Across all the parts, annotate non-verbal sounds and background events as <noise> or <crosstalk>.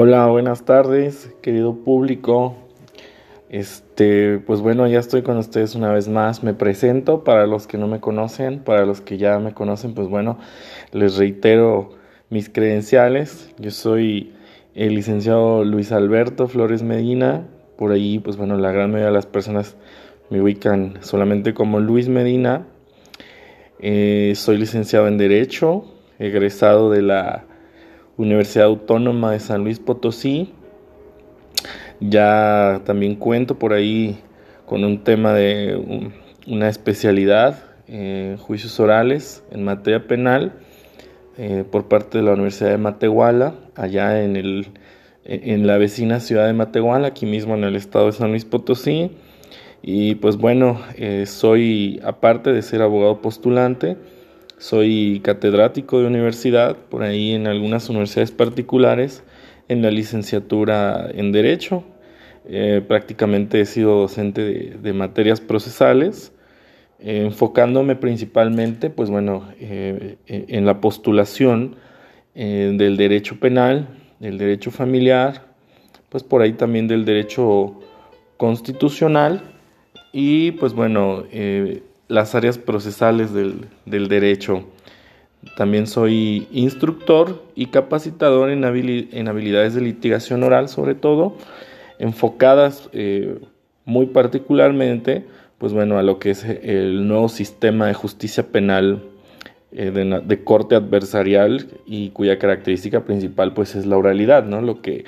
Hola, buenas tardes, querido público. Este, pues bueno, ya estoy con ustedes una vez más. Me presento para los que no me conocen, para los que ya me conocen, pues bueno, les reitero mis credenciales. Yo soy el licenciado Luis Alberto Flores Medina. Por ahí, pues bueno, la gran mayoría de las personas me ubican solamente como Luis Medina. Eh, soy licenciado en Derecho, egresado de la Universidad Autónoma de San Luis Potosí. Ya también cuento por ahí con un tema de una especialidad en juicios orales en materia penal eh, por parte de la Universidad de Matehuala, allá en, el, en la vecina ciudad de Matehuala, aquí mismo en el estado de San Luis Potosí. Y pues bueno, eh, soy, aparte de ser abogado postulante, soy catedrático de universidad, por ahí en algunas universidades particulares, en la licenciatura en Derecho. Eh, prácticamente he sido docente de, materias procesales, eh, enfocándome principalmente, pues bueno, eh, en la postulación del derecho penal, del derecho familiar, pues por ahí también del derecho constitucional y pues bueno, las áreas procesales del, derecho. También soy instructor y capacitador en, habilidades de litigación oral, sobre todo, enfocadas eh, muy particularmente, pues bueno, a lo que es el nuevo sistema de justicia penal eh, de, corte adversarial y cuya característica principal pues es la oralidad, ¿no? Lo que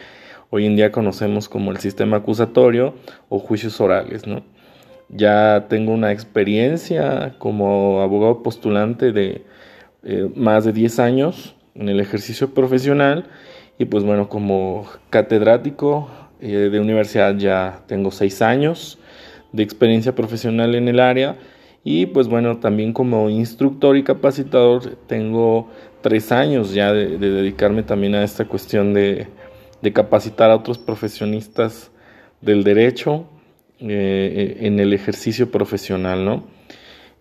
hoy en día conocemos como el sistema acusatorio o juicios orales. Ya tengo una experiencia como abogado postulante de eh, más de 10 años en el ejercicio profesional y pues bueno, como catedrático eh, de universidad ya tengo 6 años de experiencia profesional en el área y pues bueno, también como instructor y capacitador tengo 3 años ya de, dedicarme también a esta cuestión de, de capacitar a otros profesionistas del derecho eh, en el ejercicio profesional, ¿no?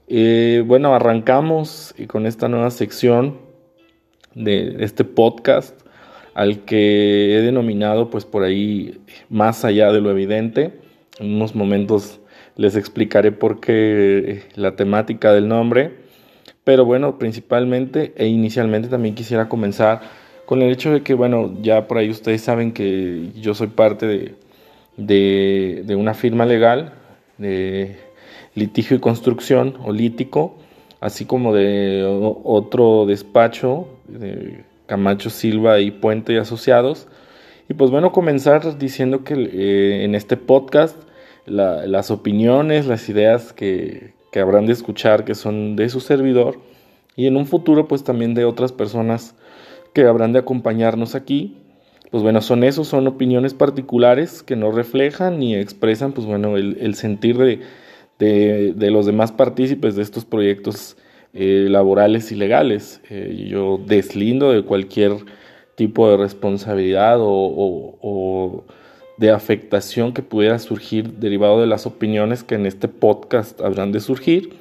Eh, bueno, arrancamos con esta nueva sección de este podcast al que he denominado pues por ahí más allá de lo evidente. En unos momentos les explicaré por qué la temática del nombre. Pero bueno, principalmente e inicialmente también quisiera comenzar con el hecho de que, bueno, ya por ahí ustedes saben que yo soy parte de, de, una firma legal de litigio y construcción o lítico, así como de otro despacho de Camacho Silva y Puente y Asociados. Y pues bueno, comenzar diciendo que eh, en este podcast las opiniones, las ideas que, que habrán de escuchar que son de su servidor y en un futuro pues también de otras personas que habrán de acompañarnos aquí pues bueno, son esos, son opiniones particulares que no reflejan ni expresan, pues bueno, el, sentir de, de, los demás partícipes de estos proyectos eh, laborales y legales. Eh, yo deslindo de cualquier tipo de responsabilidad o, de afectación que pudiera surgir derivado de las opiniones que en este podcast habrán de surgir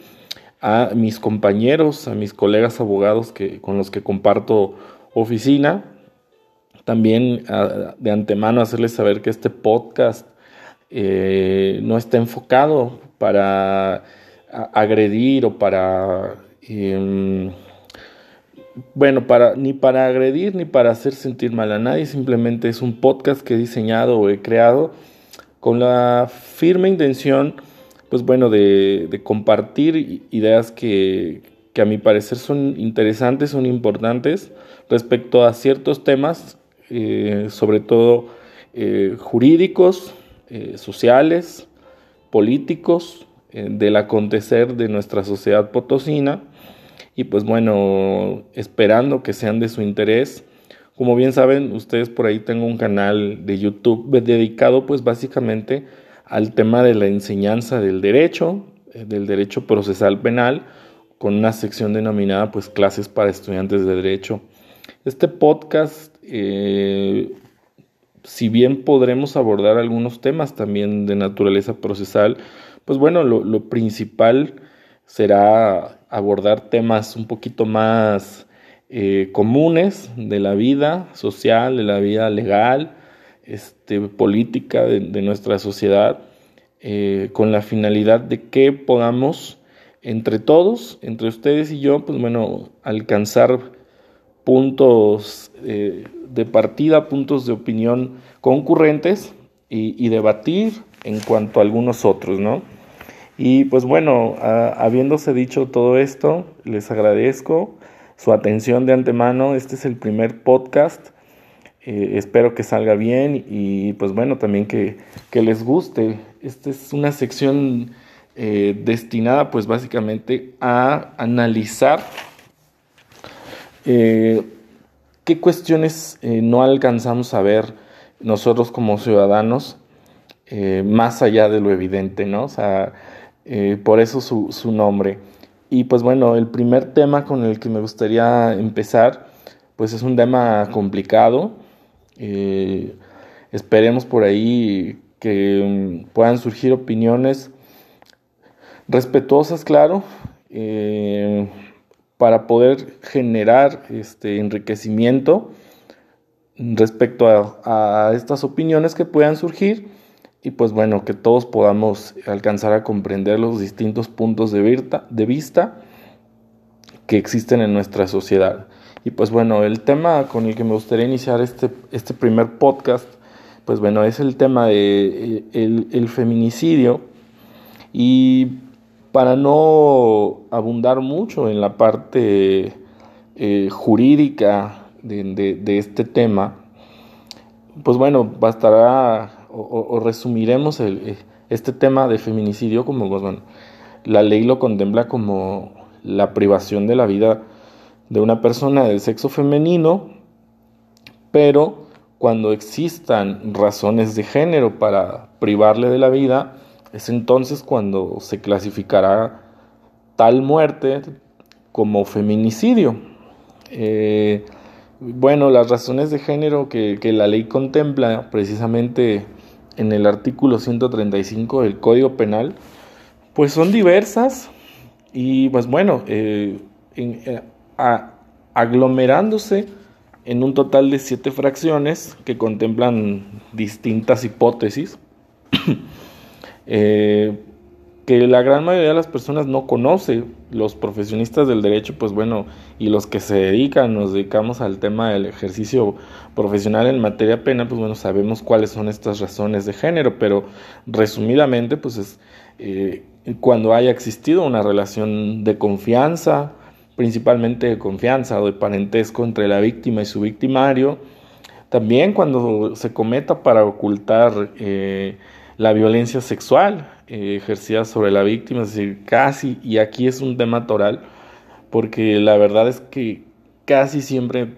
a mis compañeros, a mis colegas abogados que, con los que comparto oficina, también de antemano hacerles saber que este podcast eh, no está enfocado para agredir o para... Em, bueno, para, ni para agredir ni para hacer sentir mal a nadie, simplemente es un podcast que he diseñado o he creado con la firme intención, pues bueno, de, de compartir ideas que, que, a mi parecer son interesantes, son importantes respecto a ciertos temas eh, sobre todo eh, jurídicos, eh, sociales, políticos, del acontecer de nuestra sociedad potosina y pues bueno, esperando que sean de su interés. Como bien saben, ustedes por ahí tengo un canal de YouTube dedicado pues básicamente al tema de la enseñanza del derecho, del derecho procesal penal, con una sección denominada pues clases para estudiantes de derecho. Este podcast eh, si bien podremos abordar algunos temas también de naturaleza procesal, pues bueno, lo, principal será abordar temas un poquito más eh, comunes de la vida social, de la vida legal, este, política de, nuestra sociedad eh, con la finalidad de que podamos entre todos, entre ustedes y yo, pues bueno, alcanzar puntos de partida, puntos de opinión concurrentes y, debatir en cuanto a algunos otros, ¿no? Y pues bueno, habiéndose dicho todo esto, les agradezco su atención de antemano. Este es el primer podcast. Eh, espero que salga bien y pues bueno, también que, les guste. Esta es una sección eh, destinada pues básicamente a analizar eh, qué cuestiones no alcanzamos a ver nosotros como ciudadanos más allá de lo evidente, ¿no? O sea, por eso su, su nombre. Y pues bueno, el primer tema con el que me gustaría empezar, pues es un tema complicado. Eh, esperemos por ahí que mm, puedan surgir opiniones respetuosas, claro, eh, para poder generar este enriquecimiento respecto a, estas opiniones que puedan surgir y pues bueno, que todos podamos alcanzar a comprender los distintos puntos de vista que existen en nuestra sociedad. Y pues bueno, el tema con el que me gustaría iniciar este, este primer podcast, pues bueno, es el tema de eh, el, feminicidio. Y para no abundar mucho en la parte eh, jurídica de, este tema, pues bueno, bastará o, resumiremos eh, este tema de feminicidio como, pues, bueno, la ley lo contempla como la privación de la vida de una persona del sexo femenino, pero cuando existan razones de género para privarle de la vida, es entonces cuando se clasificará tal muerte como feminicidio. Eh, bueno, las razones de género que, la ley contempla precisamente en el artículo 135 del Código Penal, pues son diversas y pues bueno, eh, eh, aglomerándose en un total de siete fracciones que contemplan distintas hipótesis. <coughs> eh, que la gran mayoría de las personas no conoce, los profesionistas del derecho, pues bueno, y los que se dedican, nos dedicamos al tema del ejercicio profesional en materia penal, pues bueno, sabemos cuáles son estas razones de género, pero resumidamente, pues es eh, cuando haya existido una relación de confianza, principalmente de confianza o de parentesco entre la víctima y su victimario, también cuando se cometa para ocultar eh, la violencia sexual, eh, ejercida sobre la víctima, es decir, casi, y aquí es un tema toral, porque la verdad es que casi siempre,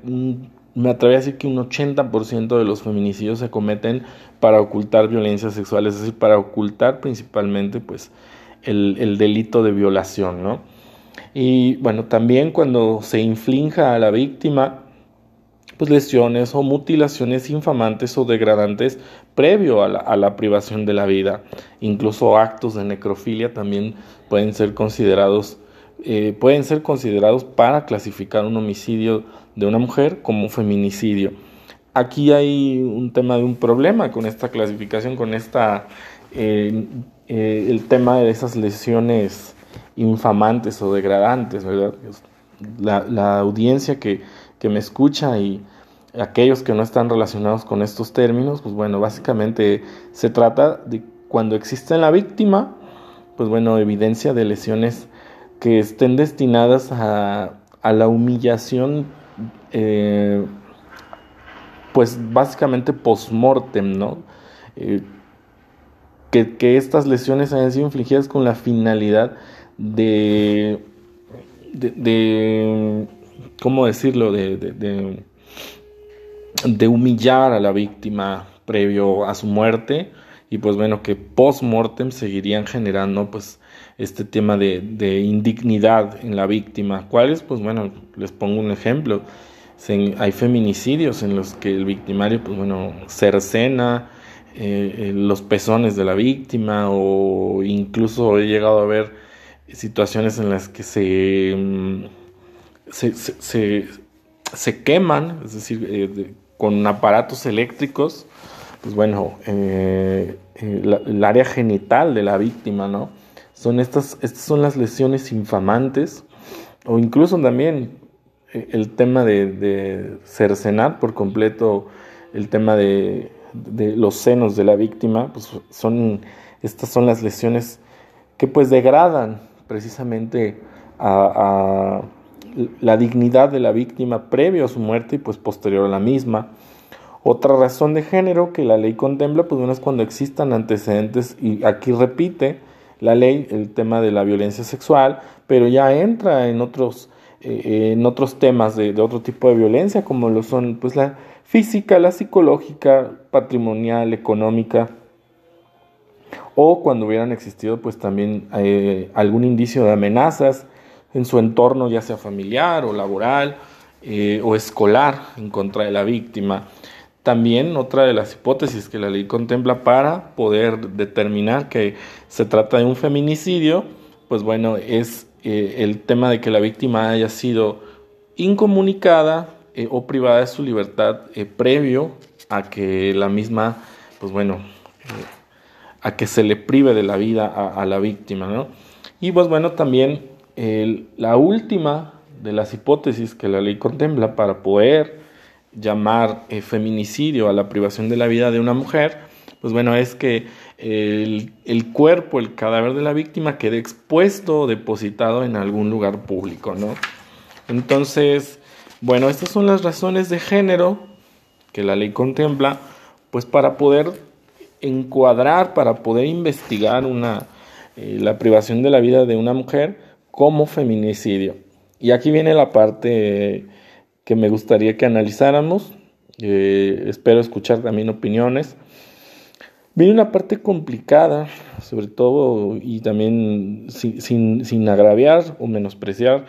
me atrevo a decir que un 80% de los feminicidios se cometen para ocultar violencia sexual, es decir, para ocultar principalmente pues el, el delito de violación, ¿no? Y bueno, también cuando se inflinja a la víctima pues, lesiones o mutilaciones infamantes o degradantes previo a la, privación de la vida. Incluso actos de necrofilia también pueden ser considerados eh, pueden ser considerados para clasificar un homicidio de una mujer como feminicidio. Aquí hay un tema de un problema con esta clasificación, con esta eh, eh, el tema de esas lesiones infamantes o degradantes. La, la audiencia que que me escucha y aquellos que no están relacionados con estos términos, pues bueno, básicamente se trata de cuando existe en la víctima, pues bueno, evidencia de lesiones que estén destinadas a, la humillación, eh, pues básicamente post-mortem, ¿no? Eh, que, que, estas lesiones hayan sido infligidas con la finalidad de, de ¿cómo decirlo?, de, de, de, humillar a la víctima previo a su muerte y pues bueno, que post-mortem seguirían generando pues este tema de, indignidad en la víctima. ¿Cuáles? Pues bueno, les pongo un ejemplo. hay feminicidios en los que el victimario, pues bueno, cercena eh, eh, los pezones de la víctima o incluso he llegado a ver situaciones en las que se... Se, se, queman, es decir, eh, con aparatos eléctricos, pues bueno, eh, el área genital de la víctima, ¿no? Son estas, estas son las lesiones infamantes o incluso también el tema de, cercenar por completo el tema de, los senos de la víctima, pues son, estas son las lesiones que pues degradan precisamente a, la dignidad de la víctima previo a su muerte y pues posterior a la misma. Otra razón de género que la ley contempla, pues bueno, es cuando existan antecedentes, y aquí repite la ley el tema de la violencia sexual, pero ya entra en otros eh, en otros temas de, otro tipo de violencia, como lo son pues, la física, la psicológica, patrimonial, económica, o cuando hubieran existido pues también eh, algún indicio de amenazas en su entorno, ya sea familiar o laboral eh, o escolar en contra de la víctima. También otra de las hipótesis que la ley contempla para poder determinar que se trata de un feminicidio, pues bueno, es eh, el tema de que la víctima haya sido incomunicada eh, o privada de su libertad previo a que la misma, pues bueno, a que se le prive de la vida a, la víctima, ¿no? Y pues bueno, también la última de las hipótesis que la ley contempla para poder llamar feminicidio a la privación de la vida de una mujer, pues bueno, es que el, cuerpo, el cadáver de la víctima quede expuesto o depositado en algún lugar público, ¿no? Entonces, bueno, estas son las razones de género que la ley contempla, pues para poder encuadrar, para poder investigar una, eh, la privación de la vida de una mujer como feminicidio. Y aquí viene la parte que me gustaría que analizáramos. Eh, espero escuchar también opiniones. Viene una parte complicada, sobre todo, y también sin, sin, agraviar o menospreciar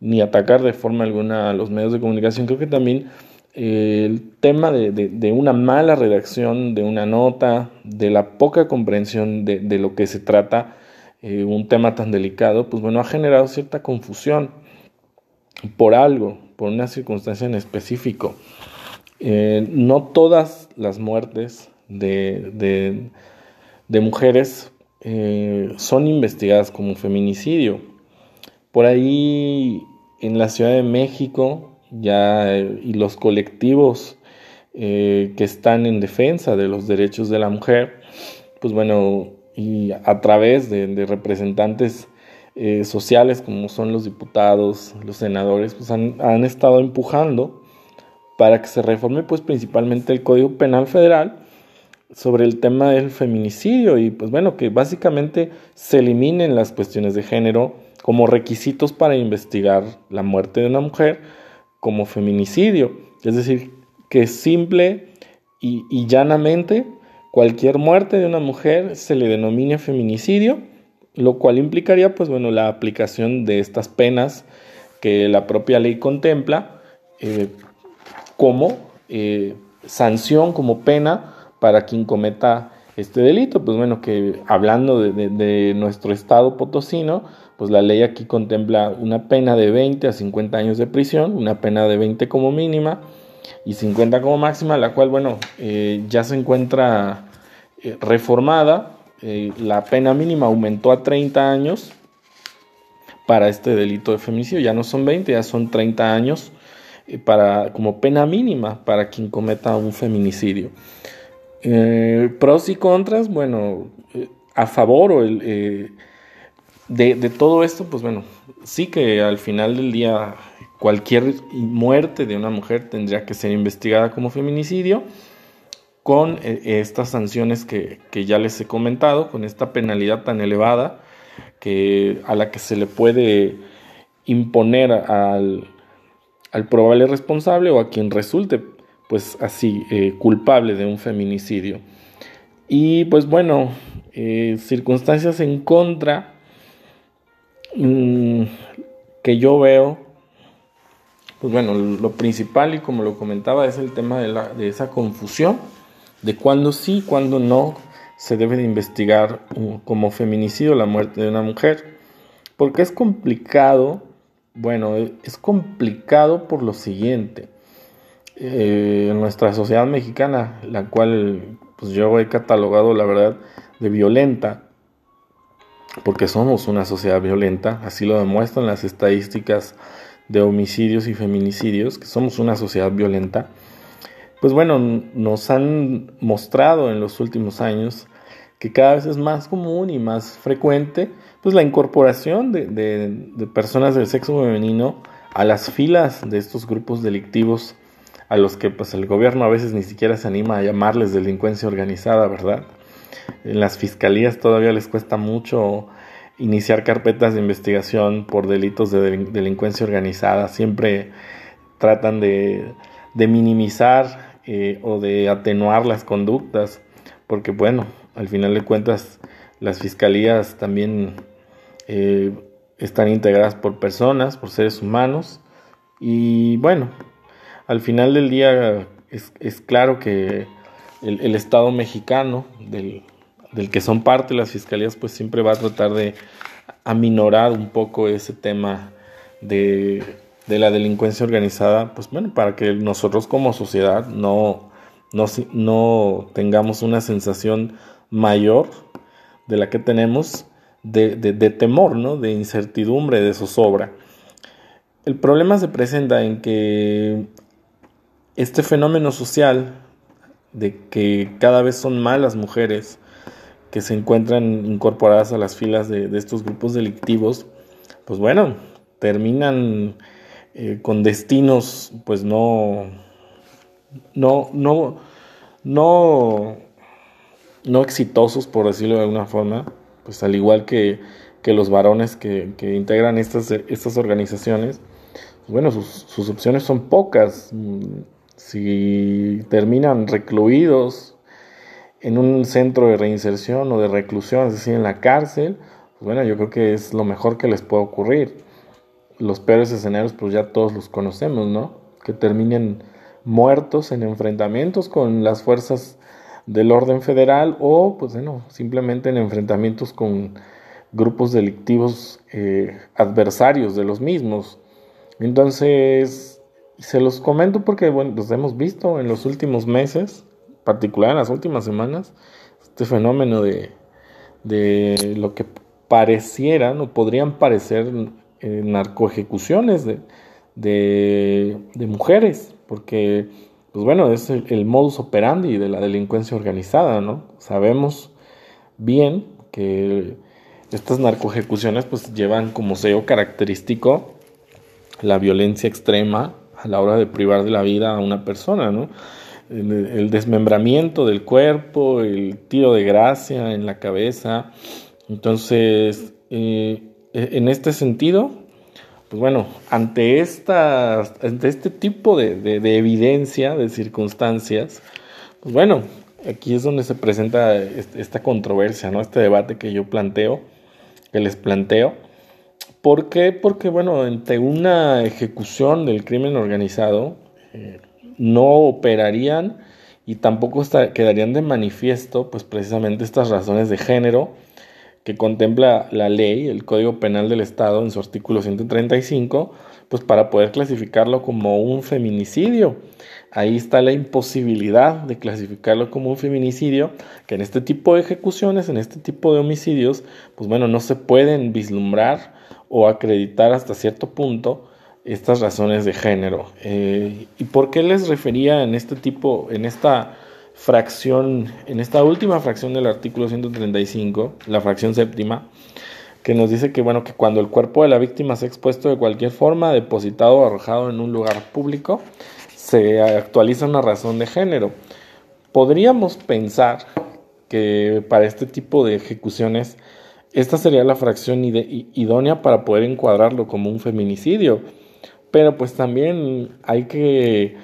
ni atacar de forma alguna a los medios de comunicación. Creo que también eh, el tema de, de, una mala redacción de una nota, de la poca comprensión de, de lo que se trata, eh, un tema tan delicado, pues bueno, ha generado cierta confusión por algo, por una circunstancia en específico. Eh, no todas las muertes de, de, mujeres eh, son investigadas como feminicidio. Por ahí en la Ciudad de México ya y los colectivos que están en defensa de los derechos de la mujer, pues bueno, y a través de, representantes eh, sociales como son los diputados, los senadores, pues han, han, estado empujando para que se reforme pues principalmente el Código Penal Federal sobre el tema del feminicidio y pues bueno, que básicamente se eliminen las cuestiones de género como requisitos para investigar la muerte de una mujer como feminicidio. Es decir, que simple y, llanamente cualquier muerte de una mujer se le denomine feminicidio, lo cual implicaría pues bueno la aplicación de estas penas que la propia ley contempla eh, como eh, sanción, como pena para quien cometa este delito. Pues bueno, que hablando de, nuestro estado potosino, pues la ley aquí contempla una pena de 20 a 50 años de prisión, una pena de 20 como mínima y 50 como máxima, la cual, bueno, eh, ya se encuentra eh, reformada. Eh, la pena mínima aumentó a 30 años para este delito de feminicidio, ya no son 20, ya son 30 años para, como pena mínima para quien cometa un feminicidio. Pros y contras, bueno, a favor o el, de, de, todo esto, pues bueno, sí que al final del día cualquier muerte de una mujer tendría que ser investigada como feminicidio con estas sanciones que, que, ya les he comentado, con esta penalidad tan elevada que, a la que se le puede imponer al, al probable responsable o a quien resulte pues así, eh, culpable de un feminicidio. Y pues bueno, eh, circunstancias en contra mm, que yo veo, pues bueno, lo principal y como lo comentaba es el tema de, la, de esa confusión de cuándo sí, cuándo no se debe de investigar como feminicidio la muerte de una mujer. Porque es complicado, bueno, es complicado por lo siguiente. Eh, nuestra sociedad mexicana, la cual pues yo he catalogado la verdad de violenta, porque somos una sociedad violenta, así lo demuestran las estadísticas de homicidios y feminicidios, que somos una sociedad violenta, pues bueno, nos han mostrado en los últimos años que cada vez es más común y más frecuente pues la incorporación de, de personas del sexo femenino a las filas de estos grupos delictivos a los que pues el gobierno a veces ni siquiera se anima a llamarles delincuencia organizada, ¿verdad? En las fiscalías todavía les cuesta mucho iniciar carpetas de investigación por delitos de delincuencia organizada. Siempre tratan de, minimizar eh, o de atenuar las conductas, porque bueno, al final de cuentas las fiscalías también eh, están integradas por personas, por seres humanos, y bueno, al final del día es, claro que el, el Estado mexicano, del, del que son parte las fiscalías, pues siempre va a tratar de aminorar un poco ese tema de, la delincuencia organizada, pues bueno, para que nosotros como sociedad no, no, tengamos una sensación mayor de la que tenemos de, de, temor, ¿no? de incertidumbre, de zozobra. El problema se presenta en que este fenómeno social de que cada vez son más las mujeres que se encuentran incorporadas a las filas de, estos grupos delictivos, pues bueno, terminan eh, con destinos pues no, no, no, no, no exitosos, por decirlo de alguna forma, pues al igual que, los varones que, integran estas, estas organizaciones, pues bueno, sus opciones son pocas. Si terminan recluidos en un centro de reinserción o de reclusión, es decir, en la cárcel, pues bueno, yo creo que es lo mejor que les puede ocurrir. Los peores escenarios, pues ya todos los conocemos, ¿no? Que terminen muertos en enfrentamientos con las fuerzas del orden federal o, pues bueno, simplemente en enfrentamientos con grupos delictivos eh, adversarios de los mismos. Entonces, se los comento porque, bueno, los hemos visto en los últimos meses particular en las últimas semanas, este fenómeno de, de lo que parecieran o podrían parecer eh, narcoejecuciones de, de, mujeres, porque, pues bueno, es el, modus operandi de la delincuencia organizada, ¿no? Sabemos bien que estas narcoejecuciones pues llevan como sello característico la violencia extrema a la hora de privar de la vida a una persona, ¿no? El, desmembramiento del cuerpo, el tiro de gracia en la cabeza. Entonces, eh, e, en este sentido, pues bueno, ante, esta, ante este tipo de, de, evidencia, de circunstancias, pues bueno, aquí es donde se presenta esta controversia, ¿no? Este debate que yo planteo, que les planteo. ¿Por qué? Porque, bueno, ante una ejecución del crimen organizado, eh, no operarían y tampoco quedarían de manifiesto pues precisamente estas razones de género que contempla la ley, el Código Penal del Estado en su artículo 135, pues para poder clasificarlo como un feminicidio. Ahí está la imposibilidad de clasificarlo como un feminicidio, que en este tipo de ejecuciones, en este tipo de homicidios, pues bueno, no se pueden vislumbrar o acreditar hasta cierto punto estas razones de género. Eh, ¿Y por qué les refería en este tipo, en esta fracción, en esta última fracción del artículo 135, la fracción séptima, que nos dice que bueno, que cuando el cuerpo de la víctima se ha expuesto de cualquier forma, depositado o arrojado en un lugar público, se actualiza una razón de género. Podríamos pensar que para este tipo de ejecuciones esta sería la fracción idónea para poder encuadrarlo como un feminicidio pero pues también hay que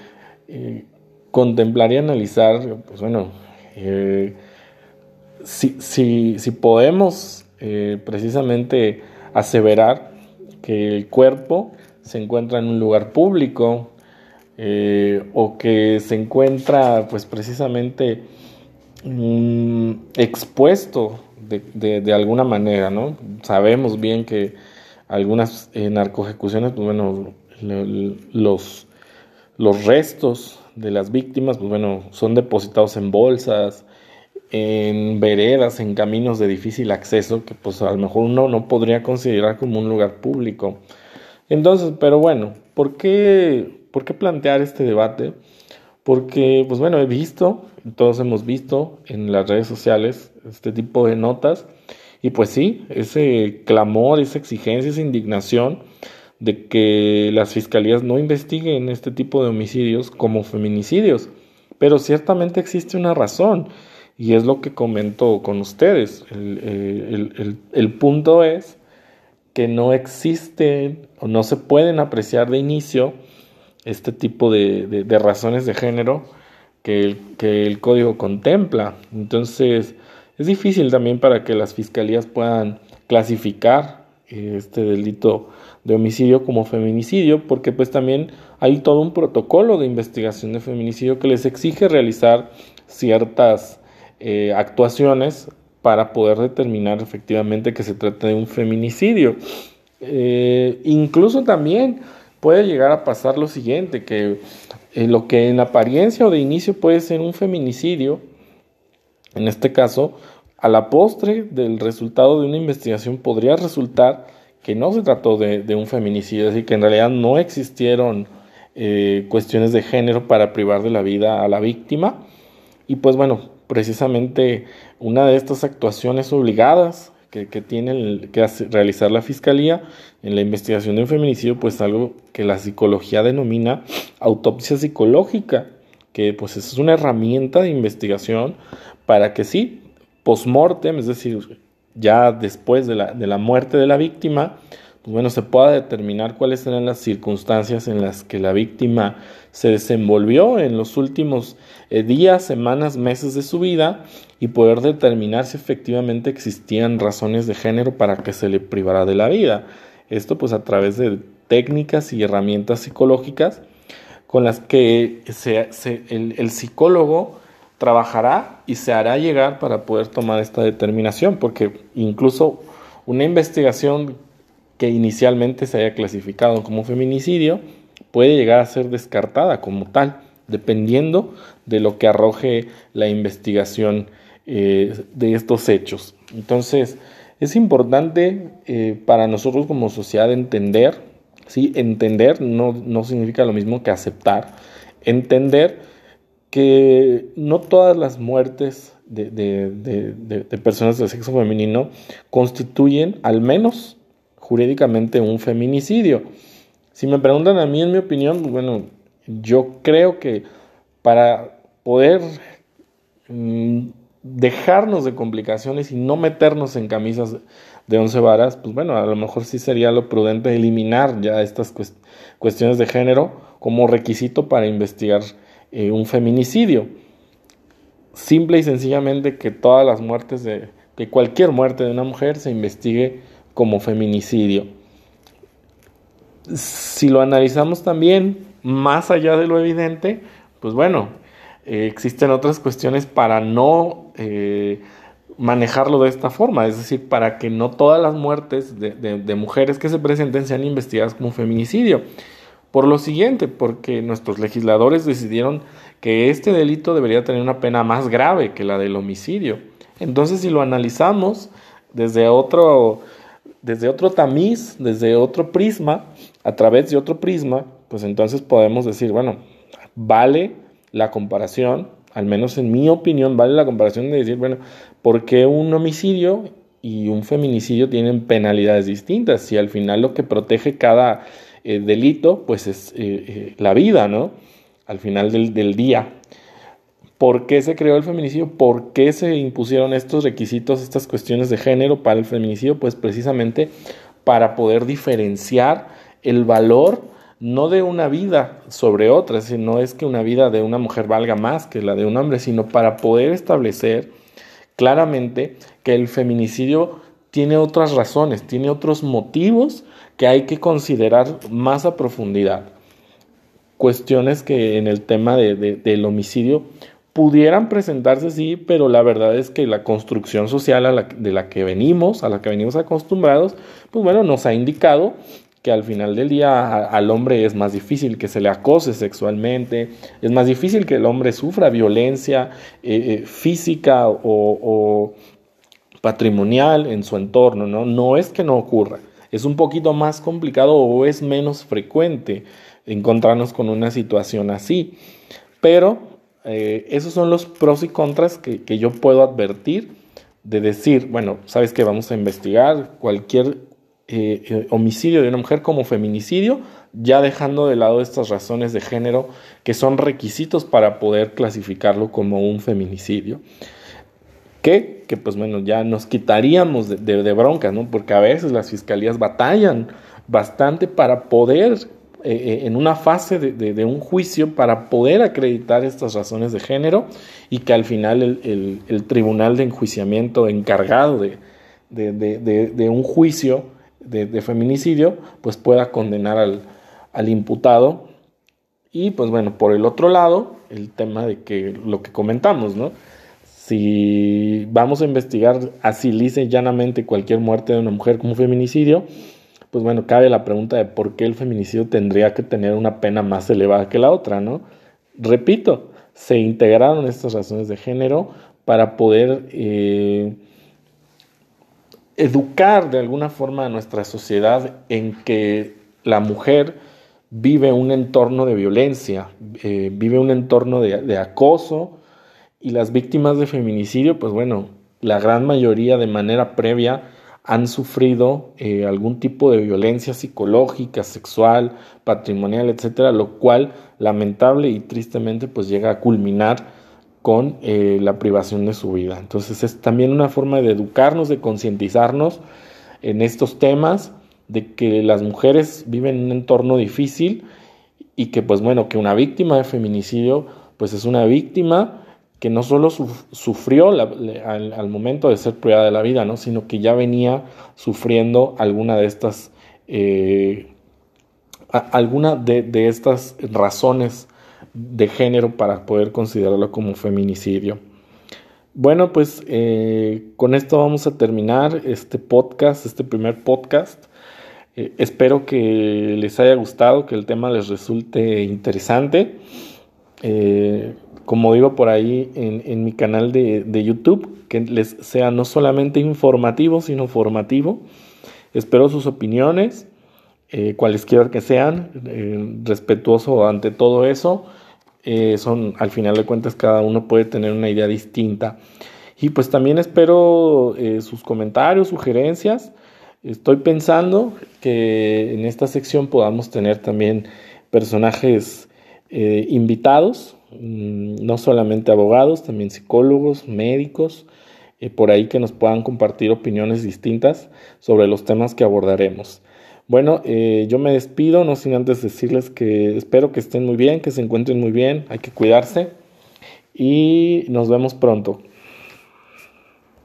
eh, contemplar y analizar, pues bueno, eh, si, podemos eh, precisamente aseverar que el cuerpo se encuentra en un lugar público o que se encuentra pues precisamente mm, expuesto de, de, alguna manera, ¿no? Sabemos bien que algunas narcoejecuciones, pues bueno, los, los restos de las víctimas, pues bueno, son depositados en bolsas, en veredas, en caminos de difícil acceso, que pues a lo mejor uno no podría considerar como un lugar público. Entonces, pero bueno, ¿por qué, ¿por qué plantear este debate? Porque, pues bueno, he visto, todos hemos visto en las redes sociales este tipo de notas, y pues sí, ese clamor, esa exigencia, esa indignación de que las fiscalías no investiguen este tipo de homicidios como feminicidios. Pero ciertamente existe una razón y es lo que comento con ustedes. El, punto es que no existen o no se pueden apreciar de inicio este tipo de, razones de género que el, que el código contempla. Entonces, es difícil también para que las fiscalías puedan clasificar eh, este delito de homicidio como feminicidio, porque pues también hay todo un protocolo de investigación de feminicidio que les exige realizar ciertas eh, actuaciones para poder determinar efectivamente que se trata de un feminicidio. Eh, incluso también puede llegar a pasar lo siguiente, que eh, lo que en apariencia o de inicio puede ser un feminicidio, en este caso, a la postre del resultado de una investigación podría resultar que no se trató de, un feminicidio, es decir, que en realidad no existieron cuestiones de género para privar de la vida a la víctima. Y pues bueno, precisamente una de estas actuaciones obligadas que, tiene que realizar la Fiscalía en la investigación de un feminicidio, pues algo que la psicología denomina autopsia psicológica, que pues es una herramienta de investigación para que sí, post-mortem, es decir, ya después de la, de la muerte de la víctima, pues bueno, se pueda determinar cuáles eran las circunstancias en las que la víctima se desenvolvió en los últimos eh, días, semanas, meses de su vida y poder determinar si efectivamente existían razones de género para que se le privara de la vida. Esto pues a través de técnicas y herramientas psicológicas con las que el, el psicólogo trabajará y se hará llegar para poder tomar esta determinación, porque incluso una investigación que inicialmente se haya clasificado como feminicidio puede llegar a ser descartada como tal, dependiendo de lo que arroje la investigación eh, de estos hechos. Entonces, es importante eh, para nosotros como sociedad entender, ¿sí? entender no, no significa lo mismo que aceptar, entender que no todas las muertes de, de, personas del sexo femenino constituyen al menos jurídicamente un feminicidio. Si me preguntan a mí, en mi opinión, bueno, yo creo que para poder mm, dejarnos de complicaciones y no meternos en camisas de once varas, pues bueno, a lo mejor sí sería lo prudente eliminar ya estas cuestiones de género como requisito para investigar eh, un feminicidio. Simple y sencillamente que todas las muertes de, que cualquier muerte de una mujer se investigue como feminicidio. Si lo analizamos también más allá de lo evidente, pues bueno, eh, existen otras cuestiones para no eh, manejarlo de esta forma, es decir, para que no todas las muertes de, mujeres que se presenten sean investigadas como feminicidio. Por lo siguiente, porque nuestros legisladores decidieron que este delito debería tener una pena más grave que la del homicidio. Entonces, si lo analizamos desde otro desde otro tamiz, desde otro prisma, a través de otro prisma, pues entonces podemos decir, bueno, vale la comparación, al menos en mi opinión, vale la comparación de decir, bueno, ¿por qué un homicidio y un feminicidio tienen penalidades distintas? Si al final lo que protege cada eh, delito, pues es eh, eh, la vida, ¿no? Al final del, del día. ¿Por qué se creó el feminicidio? ¿Por qué se impusieron estos requisitos, estas cuestiones de género para el feminicidio? Pues precisamente para poder diferenciar el valor no de una vida sobre otra, sino es que una vida de una mujer valga más que la de un hombre, sino para poder establecer claramente que el feminicidio tiene otras razones, tiene otros motivos que hay que considerar más a profundidad. Cuestiones que en el tema del homicidio pudieran presentarse sí, pero la verdad es que la construcción social de la que venimos, a la que venimos acostumbrados, pues bueno, nos ha indicado que al final del día al hombre es más difícil que se le acose sexualmente, es más difícil que el hombre sufra violencia eh, eh, física o, patrimonial en su entorno, ¿no? No es que no ocurra, es un poquito más complicado o es menos frecuente encontrarnos con una situación así, pero eh, esos son los pros y contras que, que yo puedo advertir de decir, bueno, sabes que vamos a investigar cualquier eh, eh, homicidio de una mujer como feminicidio, ya dejando de lado estas razones de género que son requisitos para poder clasificarlo como un feminicidio. Que, que pues bueno, ya nos quitaríamos de, de, bronca, ¿no? Porque a veces las fiscalías batallan bastante para poder, eh, en una fase de, de, un juicio, para poder acreditar estas razones de género y que al final el tribunal de enjuiciamiento encargado de, un juicio de, feminicidio, pues pueda condenar al, al, imputado. Y pues bueno, por el otro lado, el tema de que lo que comentamos, ¿no? Si vamos a investigar así lisa y llanamente cualquier muerte de una mujer como feminicidio, pues bueno, cabe la pregunta de por qué el feminicidio tendría que tener una pena más elevada que la otra, ¿no? Repito, se integraron estas razones de género para poder eh, educar de alguna forma a nuestra sociedad en que la mujer vive un entorno de violencia, eh, vive un entorno de, acoso y las víctimas de feminicidio, pues bueno, la gran mayoría de manera previa han sufrido eh, algún tipo de violencia psicológica, sexual, patrimonial, etcétera, lo cual lamentable y tristemente pues llega a culminar con eh, la privación de su vida. Entonces es también una forma de educarnos, de concientizarnos en estos temas, de que las mujeres viven en un entorno difícil y que pues bueno, que una víctima de feminicidio pues es una víctima que no solo sufrió al, momento de ser privada de la vida, ¿no? sino que ya venía sufriendo alguna de estas, eh, alguna de, de estas razones de género para poder considerarlo como feminicidio. Bueno, pues eh, con esto vamos a terminar este podcast, este primer podcast. Eh, espero que les haya gustado, que el tema les resulte interesante. Como digo por ahí en, mi canal de, YouTube, que les sea no solamente informativo, sino formativo. Espero sus opiniones, cualesquiera que sean, respetuoso ante todo eso. Eh, son al final de cuentas cada uno puede tener una idea distinta. Y pues también espero eh, sus comentarios, sugerencias. Estoy pensando que en esta sección podamos tener también personajes eh, invitados, no solamente abogados, también psicólogos, médicos, por ahí que nos puedan compartir opiniones distintas sobre los temas que abordaremos. Bueno, eh, yo me despido, no sin antes decirles que espero que estén muy bien, que se encuentren muy bien, hay que cuidarse y nos vemos pronto.